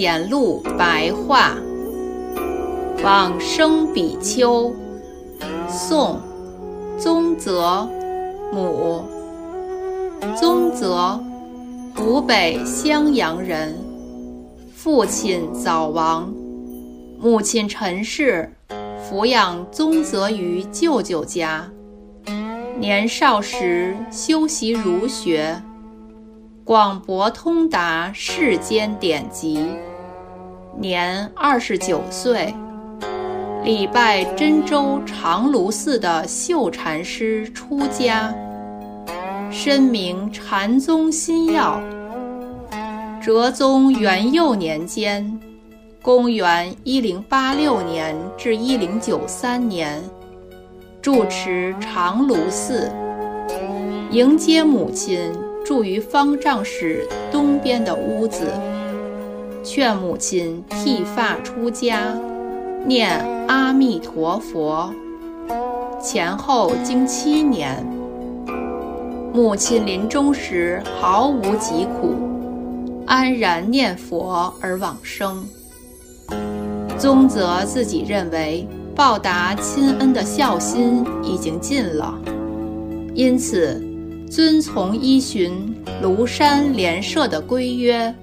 圣贤录白话，往生比丘，宋，宗泽，母，宗泽，湖北襄阳人，父亲早亡，母亲陈氏抚养宗泽于舅舅家，年少时修习儒学。广博通达世间典籍，年二十九岁，礼拜真州长芦寺的秀禅师出家，深明禅宗心要。哲宗元佑年间，公元一零八六年至一零九三年，住持长芦寺，迎接母亲。住于方丈室东边的屋子，劝母亲剃发出家，念阿弥陀佛。前后经七年，母亲临终时毫无疾苦，安然念佛而往生。宗泽自己认为报答亲恩的孝心已经尽了，因此。遵从依循庐山莲社的规约，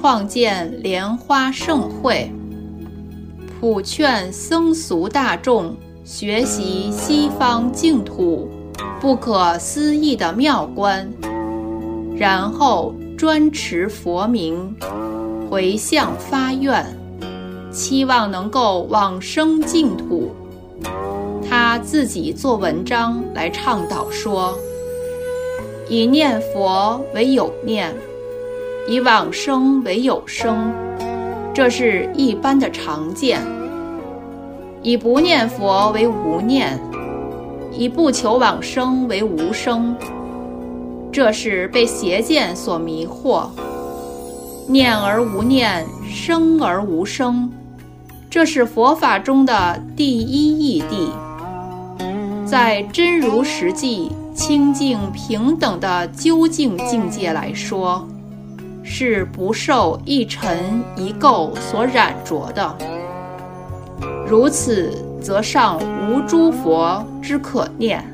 创建莲花盛会，普劝僧俗大众学习西方净土不可思议的妙观，然后专持佛名，回向发愿，期望能够往生净土。他自己做文章来倡导说。以念佛为有念，以往生为有生，这是一般的常见；以不念佛为无念，以不求往生为无生，这是被邪见所迷惑。念而无念，生而无生，这是佛法中的第一义谛。在真如实际。清净平等的究竟境界来说，是不受一尘一垢所染着的。如此，则上无诸佛之可念，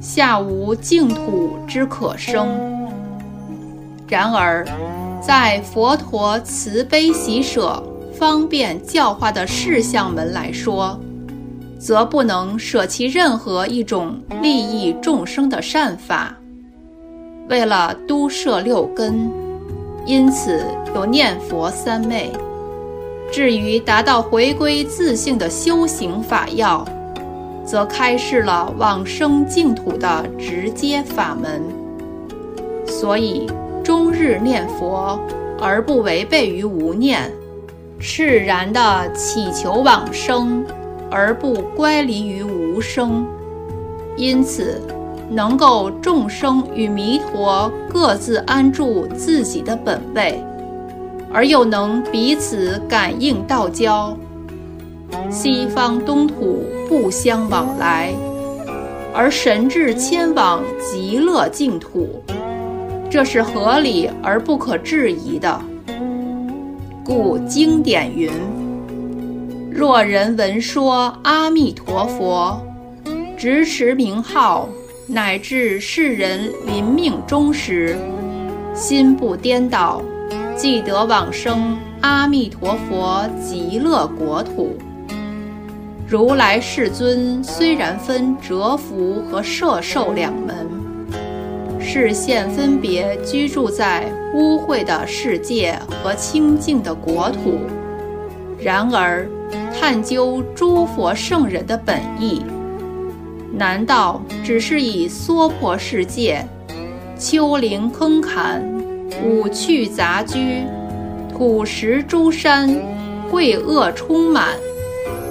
下无净土之可生。然而，在佛陀慈悲喜舍、方便教化的事项门来说，则不能舍弃任何一种利益众生的善法。为了都摄六根，因此有念佛三昧。至于达到回归自性的修行法要，则开示了往生净土的直接法门。所以，终日念佛而不违背于无念，炽然的祈求往生。而不乖离于无生，因此能够众生与弥陀各自安住自己的本位，而又能彼此感应道交，西方东土不相往来，而神智迁往极乐净土，这是合理而不可置疑的。故经典云。若人闻说阿弥陀佛，执持名号，乃至世人临命终时，心不颠倒，即得往生阿弥陀佛极乐国土。如来世尊虽然分折服和摄受两门，是现分别居住在污秽的世界和清净的国土，然而。探究诸佛圣人的本意，难道只是以娑婆世界、丘陵坑坎、五趣杂居、土石诸山、贵恶充满，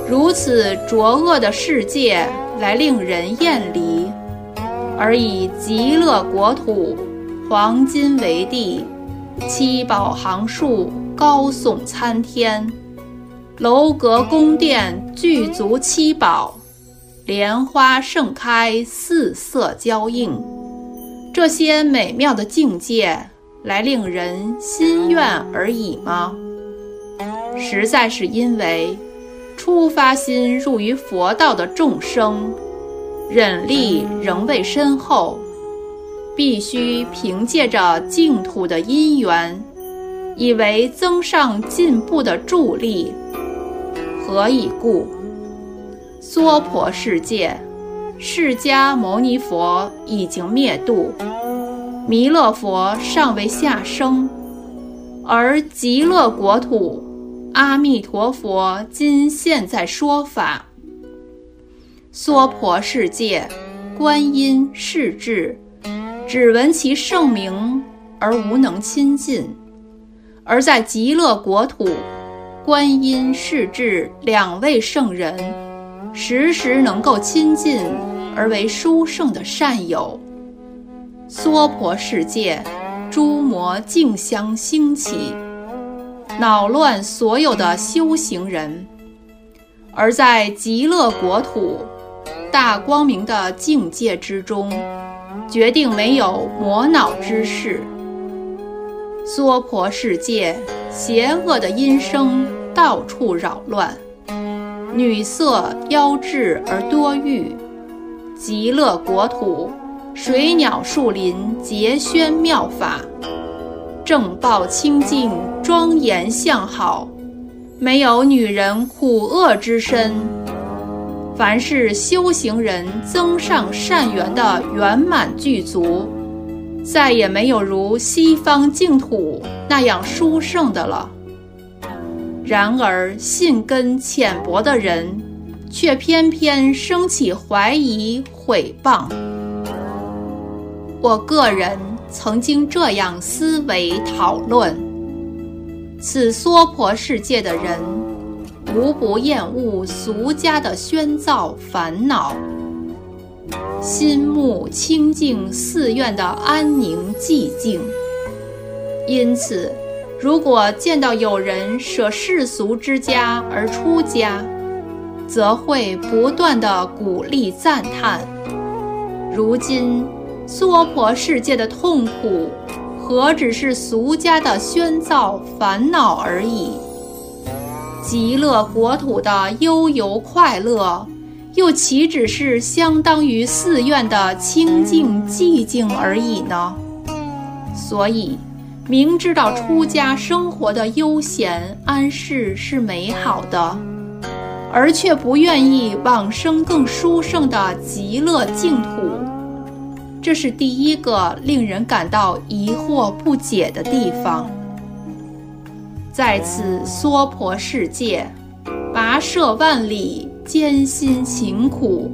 如此浊恶的世界来令人厌离，而以极乐国土、黄金为地、七宝行树高耸参天？楼阁宫殿具足七宝，莲花盛开，四色交映，这些美妙的境界，来令人心愿而已吗？实在是因为出发心入于佛道的众生，忍力仍未深厚，必须凭借着净土的因缘，以为增上进步的助力。何以故？娑婆世界，释迦牟尼佛已经灭度，弥勒佛尚未下生，而极乐国土，阿弥陀佛今现在说法。娑婆世界，观音世智，只闻其圣名而无能亲近；而在极乐国土，观音世智两位圣人。时时能够亲近而为殊胜的善友，娑婆世界，诸魔竞相兴起，恼乱所有的修行人；而在极乐国土，大光明的境界之中，决定没有魔恼之事。娑婆世界，邪恶的音声到处扰乱。女色妖质而多欲，极乐国土，水鸟树林结宣妙法，正报清净庄严相好，没有女人苦恶之身。凡是修行人增上善缘的圆满具足，再也没有如西方净土那样殊胜的了。然而，信根浅薄的人，却偏偏生起怀疑、毁谤。我个人曾经这样思维讨论：此娑婆世界的人，无不厌恶俗家的喧噪烦恼，心目清净寺院的安宁寂静，因此。如果见到有人舍世俗之家而出家，则会不断的鼓励赞叹。如今娑婆世界的痛苦，何止是俗家的喧噪烦恼而已？极乐国土的悠游快乐，又岂止是相当于寺院的清净寂静而已呢？所以。明知道出家生活的悠闲安适是美好的，而却不愿意往生更殊胜的极乐净土，这是第一个令人感到疑惑不解的地方。在此娑婆世界，跋涉万里，艰辛勤苦，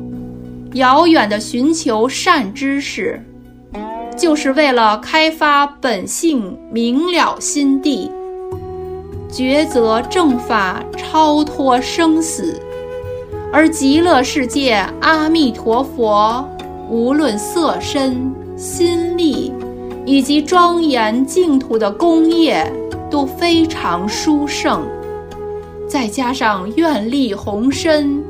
遥远的寻求善知识。就是为了开发本性明了心地，抉择正法，超脱生死。而极乐世界阿弥陀佛，无论色身、心力，以及庄严净土的功业，都非常殊胜。再加上愿力宏深。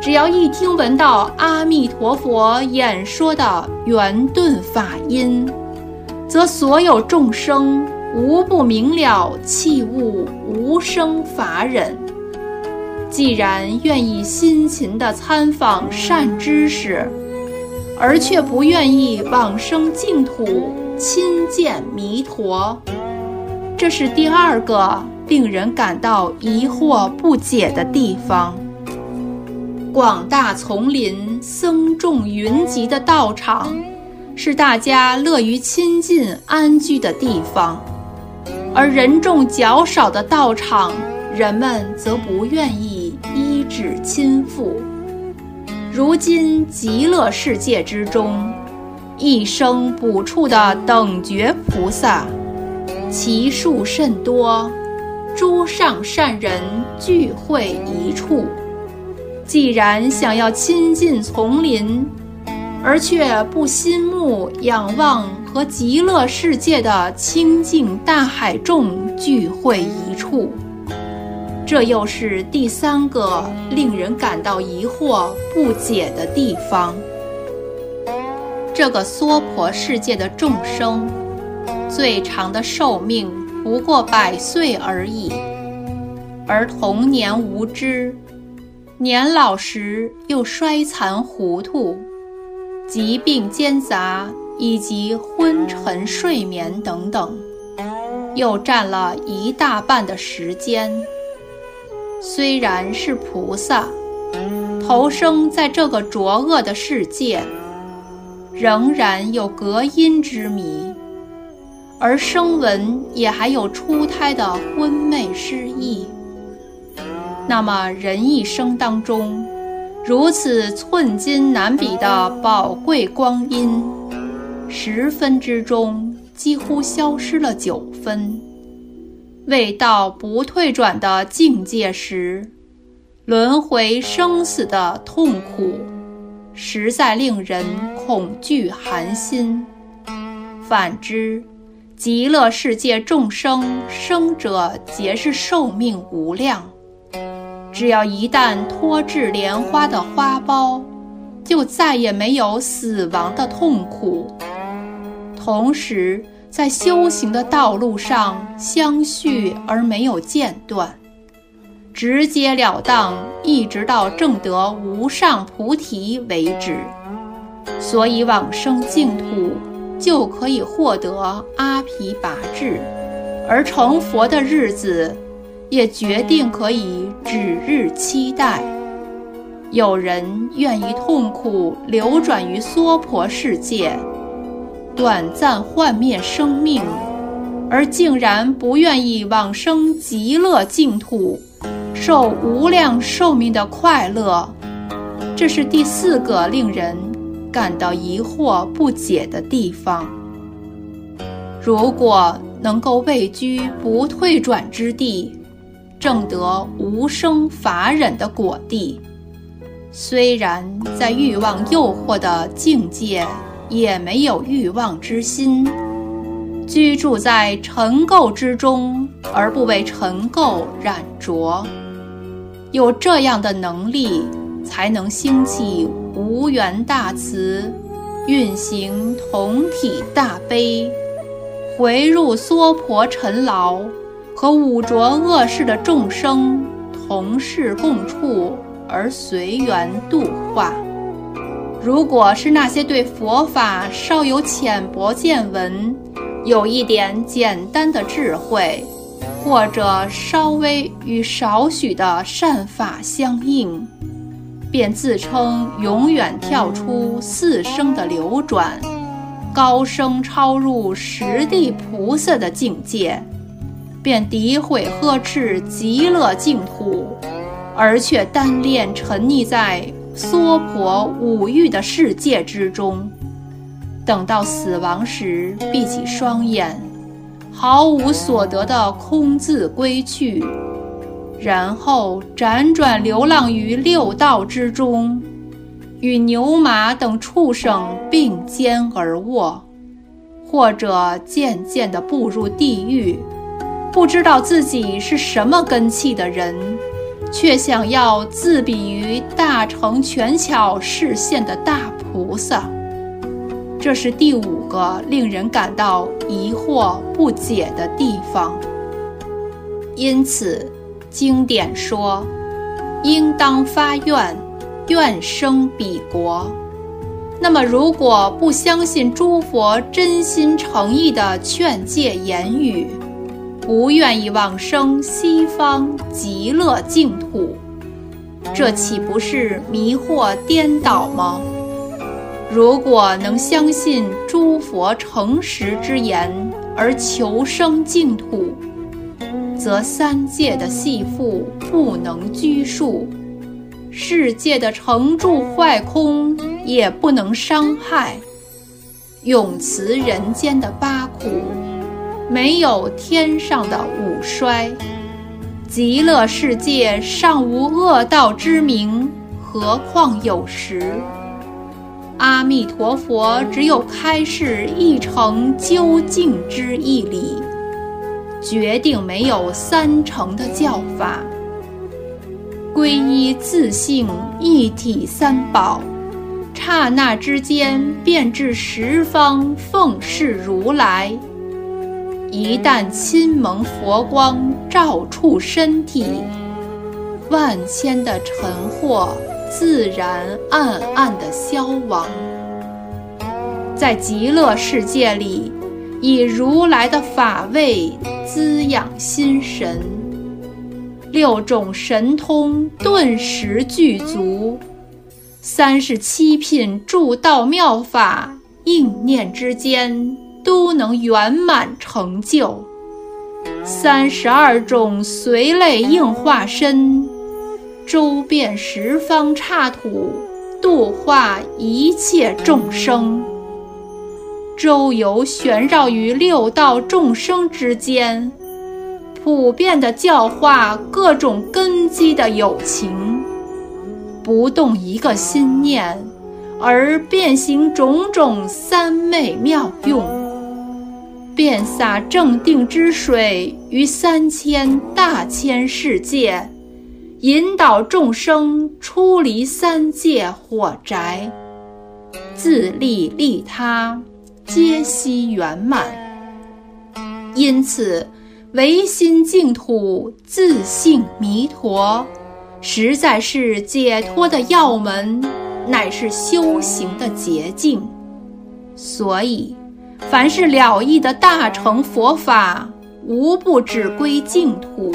只要一听闻到阿弥陀佛演说的圆顿法音，则所有众生无不明了器物无生法忍。既然愿意辛勤地参访善知识，而却不愿意往生净土亲见弥陀，这是第二个令人感到疑惑不解的地方。广大丛林、僧众云集的道场，是大家乐于亲近安居的地方；而人众较少的道场，人们则不愿意依止亲附。如今极乐世界之中，一生补处的等觉菩萨，其数甚多，诸上善人聚会一处。既然想要亲近丛林，而却不心目仰望和极乐世界的清净大海众聚会一处，这又是第三个令人感到疑惑不解的地方。这个娑婆世界的众生，最长的寿命不过百岁而已，而童年无知，年老时又衰残糊涂，疾病兼杂，以及昏沉睡眠等等，又占了一大半的时间。虽然是菩萨，投生在这个浊恶的世界。仍然有隔音之谜，而声闻也还有出胎的昏昧失意。那么人一生当中，如此寸金难比的宝贵光阴，十分之中几乎消失了九分，未到不退转的境界时，轮回生死的痛苦。实在令人恐惧寒心。反之，极乐世界众生生者皆是寿命无量，只要一旦脱至莲花的花苞，就再也没有死亡的痛苦。同时，在修行的道路上相续而没有间断。直截了当，一直到证得无上菩提为止。所以往生净土，就可以获得阿毗跋致，而成佛的日子，也决定可以指日期待。有人愿意痛苦流转于娑婆世界，短暂幻灭生命，而竟然不愿意往生极乐净土。受无量寿命的快乐，这是第四个令人感到疑惑不解的地方。如果能够位居不退转之地，证得无生法忍的果地，虽然在欲望诱惑的境界，也没有欲望之心，居住在尘垢之中，而不为尘垢染着。有这样的能力，才能兴起无缘大慈，运行同体大悲，回入娑婆尘劳，和五浊恶世的众生同事共处，而随缘度化。如果是那些对佛法稍有浅薄见闻，有一点简单的智慧。或者稍微与少许的善法相应，便自称永远跳出四生的流转，高升超入十地菩萨的境界，便诋毁呵斥极乐净土，而却单恋沉溺在娑婆五欲的世界之中。等到死亡时，闭起双眼。毫无所得的空自归去，然后辗转流浪于六道之中，与牛马等畜生并肩而卧，或者渐渐地步入地狱。不知道自己是什么根器的人，却想要自比于大成全巧示现的大菩萨。这是第五个令人感到疑惑不解的地方。因此，经典说，应当发愿，愿生彼国。那么，如果不相信诸佛真心诚意的劝诫言语，不愿意往生西方极乐净土，这岂不是迷惑颠倒吗？如果能相信诸佛诚实之言而求生净土，则三界的系缚不能拘束，世界的成住坏空也不能伤害，永辞人间的八苦，没有天上的五衰，极乐世界尚无恶道之名，何况有时？阿弥陀佛，只有开示一成究竟之义理，决定没有三成的教法，皈依自性一体三宝，刹那之间便至十方奉事如来。一旦亲蒙佛光照触身体，万千的尘祸自然暗暗的消亡。在极乐世界里，以如来的法味滋养心神，六种神通顿时具足，三十七品助道妙法应念之间。都能圆满成就，三十二种随类应化身，周遍十方刹土，度化一切众生。周游旋绕于六道众生之间，普遍的教化各种根基的有情，不动一个心念，而变形种种三昧妙用，遍洒正定之水于三千大千世界，引导众生出离三界火宅，自利利他。皆悉圆满，因此唯心净土、自性弥陀，实在是解脱的要门，乃是修行的捷径。所以，凡是了义的大乘佛法，无不只归净土。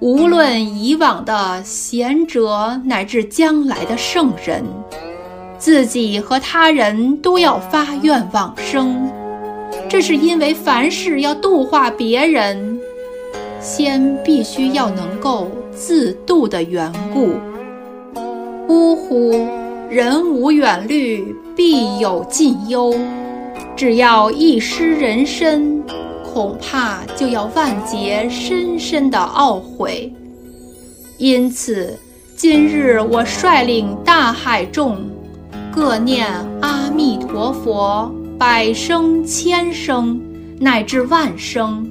无论以往的贤者，乃至将来的圣人。自己和他人都要发愿往生，这是因为凡事要度化别人，先必须要能够自度的缘故。呜呼，人无远虑，必有近忧。只要一失人身，恐怕就要万劫深深的懊悔。因此，今日我率领大海众。各念阿弥陀佛，百声千声，乃至万声，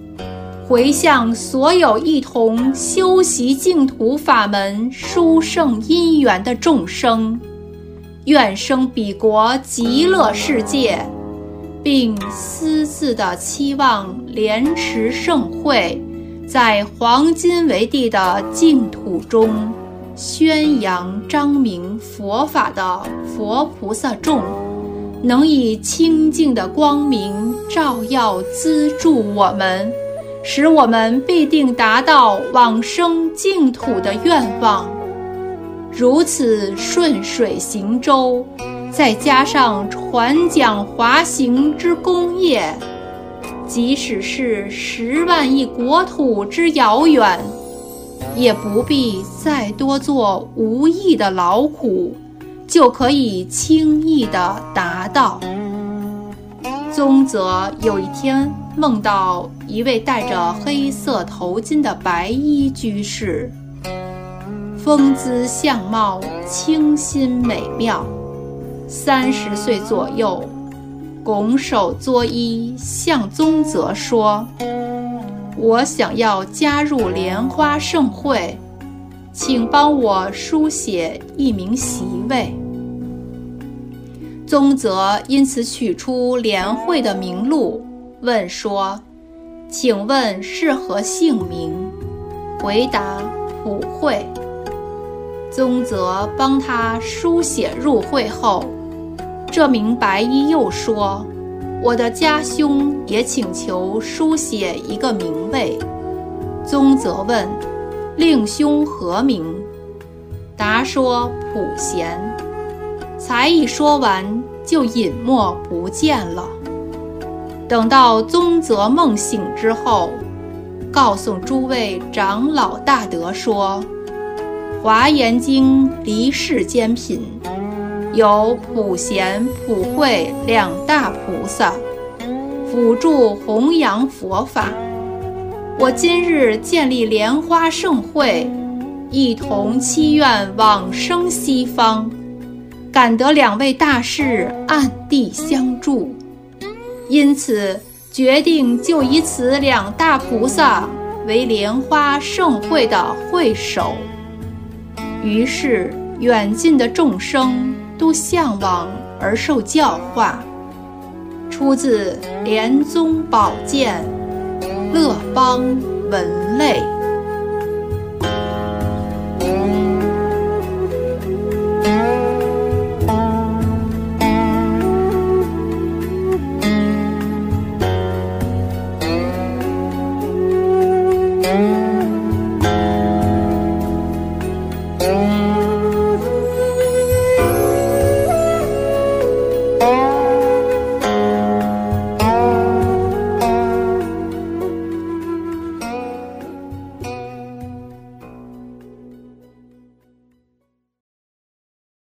回向所有一同修习净土法门、殊胜因缘的众生，愿生彼国极乐世界，并私自的期望莲池盛会，在黄金为地的净土中。宣扬彰明佛法的佛菩萨众，能以清净的光明照耀资助我们，使我们必定达到往生净土的愿望。如此顺水行舟，再加上传讲华行之功业，即使是十万亿国土之遥远。也不必再多做无益的劳苦，就可以轻易地达到。宗泽有一天梦到一位戴着黑色头巾的白衣居士，风姿相貌清新美妙，三十岁左右，拱手作揖向宗泽说。我想要加入莲花盛会，请帮我书写一名席位。宗泽因此取出莲会的名录，问说：“请问是何姓名？”回答：“普惠。”宗泽帮他书写入会后，这名白衣又说。我的家兄也请求书写一个名位。宗泽问：“令兄何名？”答说：“普贤。”才一说完，就隐没不见了。等到宗泽梦醒之后，告诉诸位长老大德说：“华严经离世间品。”有普贤、普惠两大菩萨辅助弘扬佛法。我今日建立莲花盛会，一同祈愿往生西方，感得两位大士暗地相助，因此决定就以此两大菩萨为莲花盛会的会首。于是远近的众生都向往而受教化。出自《莲宗宝鉴》，乐邦文类。